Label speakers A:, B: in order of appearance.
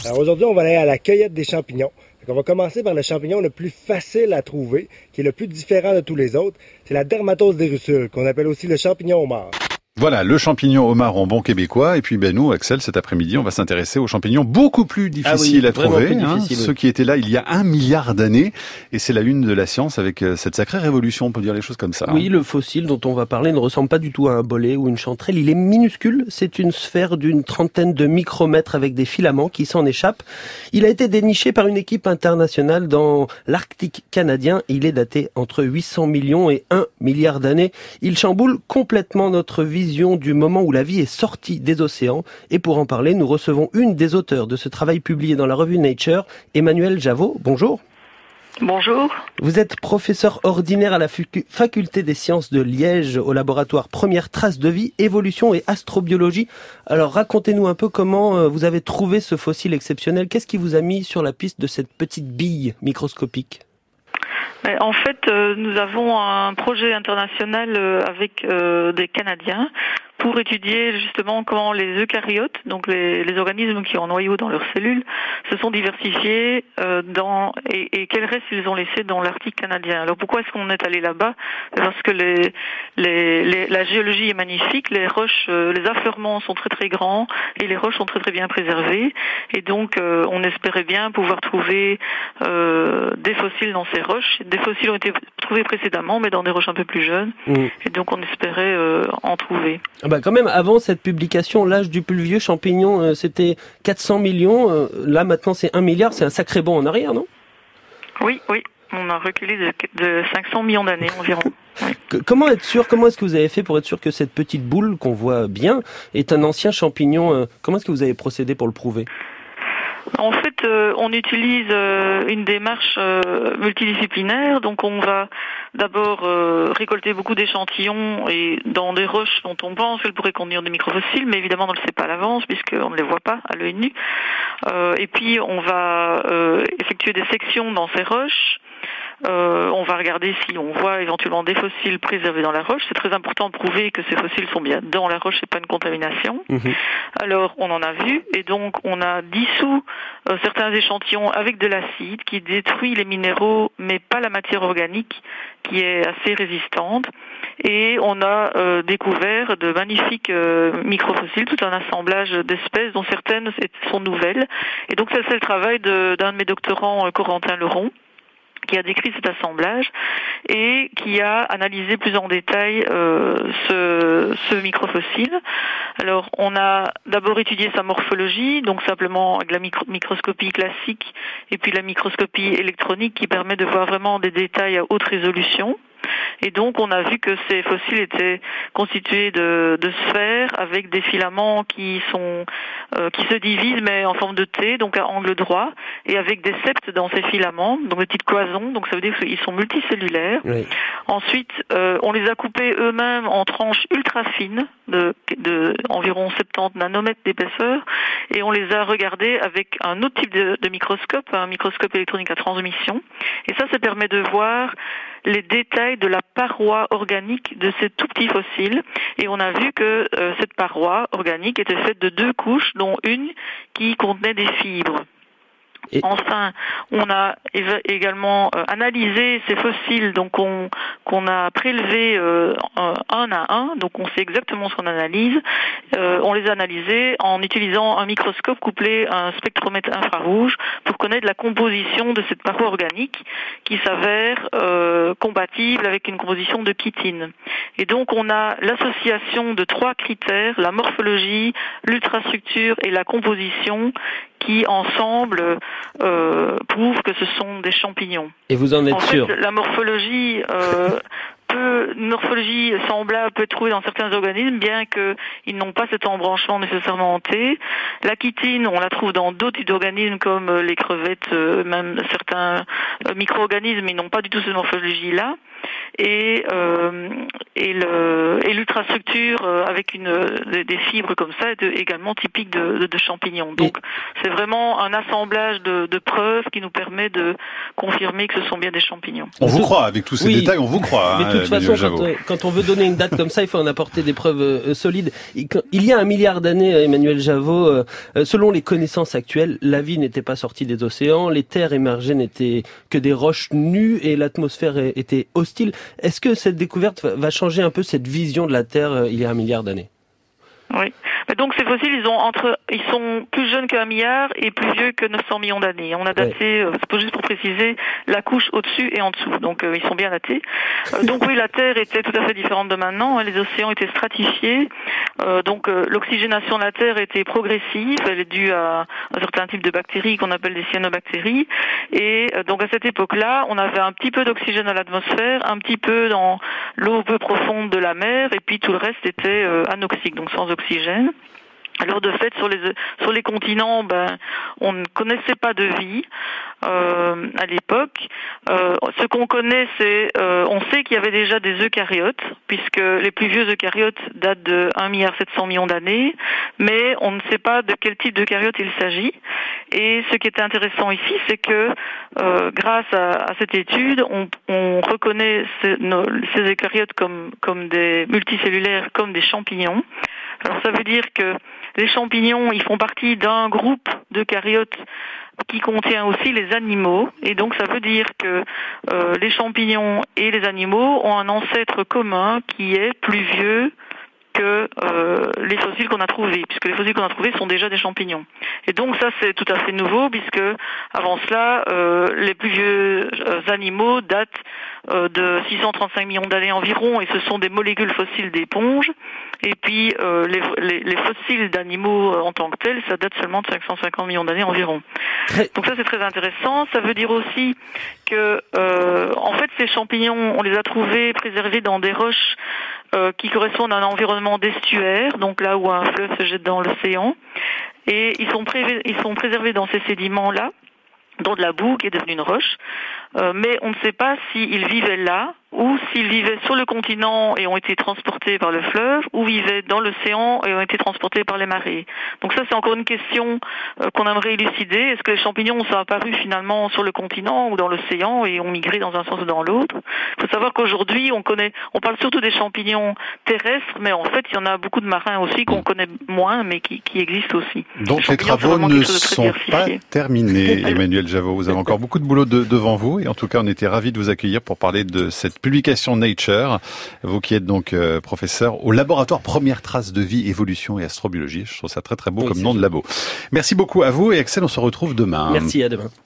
A: Alors aujourd'hui, on va aller à la cueillette des champignons. on va commencer par le champignon le plus facile à trouver, qui est le plus différent de tous les autres. C'est la dermatose des russules, qu'on appelle aussi le champignon homard.
B: Voilà, le champignon homard en bon québécois. Et puis ben nous, Axel, cet après-midi, on va s'intéresser aux champignons beaucoup plus ah difficiles à trouver. Hein, ceux qui étaient là il y a un milliard d'années. Et c'est la une de la science avec euh, cette sacrée révolution, on peut dire les choses comme ça.
C: Oui, le fossile dont on va parler ne ressemble pas du tout à un bolet ou une chanterelle. Il est minuscule. C'est une sphère d'une trentaine de micromètres avec des filaments qui s'en échappent. Il a été déniché par une équipe internationale dans l'Arctique canadien. Il est daté entre 800 millions et 1 milliard d'années. Il chamboule complètement notre vision du moment où la vie est sortie des océans. Et pour en parler, nous recevons une des auteurs de ce travail publié dans la revue Nature, Emmanuel Javot. Bonjour.
D: Bonjour.
C: Vous êtes professeur ordinaire à la faculté des sciences de Liège au laboratoire Première Trace de vie, évolution et astrobiologie. Alors racontez-nous un peu comment euh, vous avez trouvé ce fossile exceptionnel. Qu'est-ce qui vous a mis sur la piste de cette petite bille microscopique?
D: En fait, euh, nous avons un projet international euh, avec euh, des Canadiens pour étudier justement comment les eucaryotes, donc les, les, organismes qui ont un noyau dans leurs cellules, se sont diversifiés euh, dans et, et quels restes ils ont laissé dans l'Arctique canadien. Alors pourquoi est-ce qu'on est allé là-bas? Parce que les, les, la géologie est magnifique, les roches, euh, les affleurements sont très très grands et les roches sont très très bien préservées. Et donc euh, on espérait bien pouvoir trouver des fossiles dans ces roches. Des fossiles ont été trouvés précédemment, mais dans des roches un peu plus jeunes. Mmh. Et donc on espérait en trouver.
C: Ah bah quand même, avant cette publication, l'âge du plus vieux champignon, euh, c'était 400 millions. Euh, là, maintenant, c'est 1 milliard. C'est un sacré bond en arrière, non?
D: Oui, oui. On a reculé de, 500 millions d'années environ.
C: Comment être sûr Comment est-ce que vous avez fait pour être sûr que cette petite boule qu'on voit bien est un ancien champignon euh, Comment est-ce que vous avez procédé pour le prouver?
D: En fait, euh, on utilise euh, une démarche euh, multidisciplinaire. Donc, on va d'abord récolter beaucoup d'échantillons et dans des roches dont on pense qu'elles pourraient contenir des microfossiles, mais évidemment, on ne le sait pas à l'avance puisqu'on ne les voit pas à l'œil nu. et puis, on va effectuer des sections dans ces roches euh, on va regarder si on voit éventuellement des fossiles préservés dans la roche. C'est très important de prouver que ces fossiles sont bien dans la roche et pas une contamination. Mhm. Alors, on en a vu et donc on a dissous euh, certains échantillons avec de l'acide qui détruit les minéraux mais pas la matière organique qui est assez résistante. Et on a euh, découvert de magnifiques microfossiles, tout un assemblage d'espèces dont certaines sont nouvelles. Et donc ça c'est le travail d'un de, mes doctorants, Corentin Leron qui a décrit cet assemblage et qui a analysé plus en détail euh, ce, ce microfossile. Alors, on a d'abord étudié sa morphologie, donc simplement avec la microscopie classique et puis la microscopie électronique qui permet de voir vraiment des détails à haute résolution. Et donc, on a vu que ces fossiles étaient constitués de, de sphères avec des filaments qui sont euh, qui se divisent mais en forme de T, donc à angle droit, et avec des septes dans ces filaments, donc des petites cloisons. Donc, ça veut dire qu'ils sont multicellulaires. Ensuite, euh, on les a coupés eux-mêmes en tranches ultra fines de, de environ 70 nanomètres d'épaisseur, et on les a regardés avec un autre type de, de microscope, un microscope électronique à transmission. Et ça, ça permet de voir les détails de la paroi organique de ces tout petits fossiles. Et on a vu que euh, cette paroi organique était faite de deux couches, dont une qui contenait des fibres. Enfin, on a également euh, analysé ces fossiles donc qu'on a prélevés euh, un à un, donc on sait exactement ce qu'on analyse. Euh, on les a analysés en utilisant un microscope couplé à un spectromètre infrarouge pour connaître la composition de cette paroi organique qui s'avère compatible avec une composition de chitine. Et donc on a l'association de trois critères, la morphologie, l'ultrastructure et la composition qui ensemble euh, prouvent que ce sont des champignons.
C: Et vous en êtes
D: en
C: sûr
D: fait, La morphologie euh, peut, une morphologie semblable peut être trouvée dans certains organismes, bien qu'ils n'ont pas cet embranchement nécessairement en T. La chitine, on la trouve dans d'autres types d'organismes comme les crevettes, euh, même certains euh, micro-organismes, ils n'ont pas du tout cette morphologie-là. Et et l'ultrastructure avec une des, fibres comme ça est également typique de, de, champignons. Donc c'est vraiment un assemblage de, de, preuves qui nous permet de confirmer que ce sont bien des champignons.
B: On vous croit avec tous ces détails, on vous croit.
C: Mais de toute hein, façon, quand, quand, on veut donner une date comme ça, il faut en apporter des preuves solides. Il y a un milliard d'années, Emmanuel Javot, selon les connaissances actuelles, la vie n'était pas sortie des océans, les terres émergées n'étaient que des roches nues et l'atmosphère était hostile. Est-ce que cette découverte va changer un peu cette vision de la Terre euh, il y a un milliard d'années?
D: Oui. Donc ces fossiles, ils ont entre, ils sont plus jeunes qu'un milliard et plus vieux que 900 millions d'années. On a daté, euh, c'est juste pour préciser, la couche au-dessus et en dessous. Donc euh, ils sont bien datés. Euh, donc oui, la Terre était tout à fait différente de maintenant. Les océans étaient stratifiés. donc l'oxygénation de la Terre était progressive. Elle est due à un certain type de bactéries qu'on appelle des cyanobactéries. Et donc à cette époque-là, on avait un petit peu d'oxygène dans l'atmosphère, un petit peu dans l'eau peu profonde de la mer, et puis tout le reste était anoxique, donc sans oxygène. Alors de fait, sur les sur les continents, ben, on ne connaissait pas de vie euh, à l'époque. Euh, ce qu'on connaît, c'est, euh, on sait qu'il y avait déjà des eucaryotes, puisque les plus vieux eucaryotes datent de 1 milliard 700 millions d'années, mais on ne sait pas de quel type d'eucaryote il s'agit. Et ce qui était intéressant ici, c'est que grâce à, cette étude, on, on reconnaît ces, ces eucaryotes comme comme des multicellulaires, comme des champignons. Alors ça veut dire que les champignons, ils font partie d'un groupe de caryotes qui contient aussi les animaux. Et donc ça veut dire que euh, les champignons et les animaux ont un ancêtre commun qui est plus vieux que euh, les fossiles qu'on a trouvés, puisque les fossiles qu'on a trouvés sont déjà des champignons. Et donc ça c'est tout à fait nouveau, puisque avant cela, euh, les plus vieux animaux datent de 635 millions d'années environ, et ce sont des molécules fossiles d'éponges. Et puis euh, les, les, fossiles d'animaux euh, en tant que tels, ça date seulement de 550 millions d'années environ. Donc ça c'est très intéressant. Ça veut dire aussi que euh, en fait ces champignons, on les a trouvés préservés dans des roches qui correspondent à un environnement d'estuaire, donc là où un fleuve se jette dans l'océan. Et ils sont, ils sont préservés dans ces sédiments-là, dans de la boue qui est devenue une roche. mais on ne sait pas s'ils vivaient là ou s'ils vivaient sur le continent et ont été transportés par le fleuve, ou vivaient dans l'océan et ont été transportés par les marées. Donc ça, c'est encore une question euh, qu'on aimerait élucider. Est-ce que les champignons sont apparus finalement sur le continent ou dans l'océan et ont migré dans un sens ou dans l'autre? Il faut savoir qu'aujourd'hui, on connaît, on parle surtout des champignons terrestres, mais en fait, il y en a beaucoup de marins aussi qu'on connaît moins, mais qui, qui existent aussi.
B: Donc les, travaux ne sont pas terminés, Emmanuel Javot. Vous avez encore beaucoup de boulot devant vous, et en tout cas, on était ravis de vous accueillir pour parler de cette publication Nature. Vous qui êtes donc euh, professeur au laboratoire Première Trace de Vie, Évolution et Astrobiologie. Je trouve ça très très beau comme nom de labo. Merci beaucoup à vous et Axel, on se retrouve demain.
C: Merci, à demain.